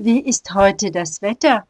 Wie ist heute das Wetter?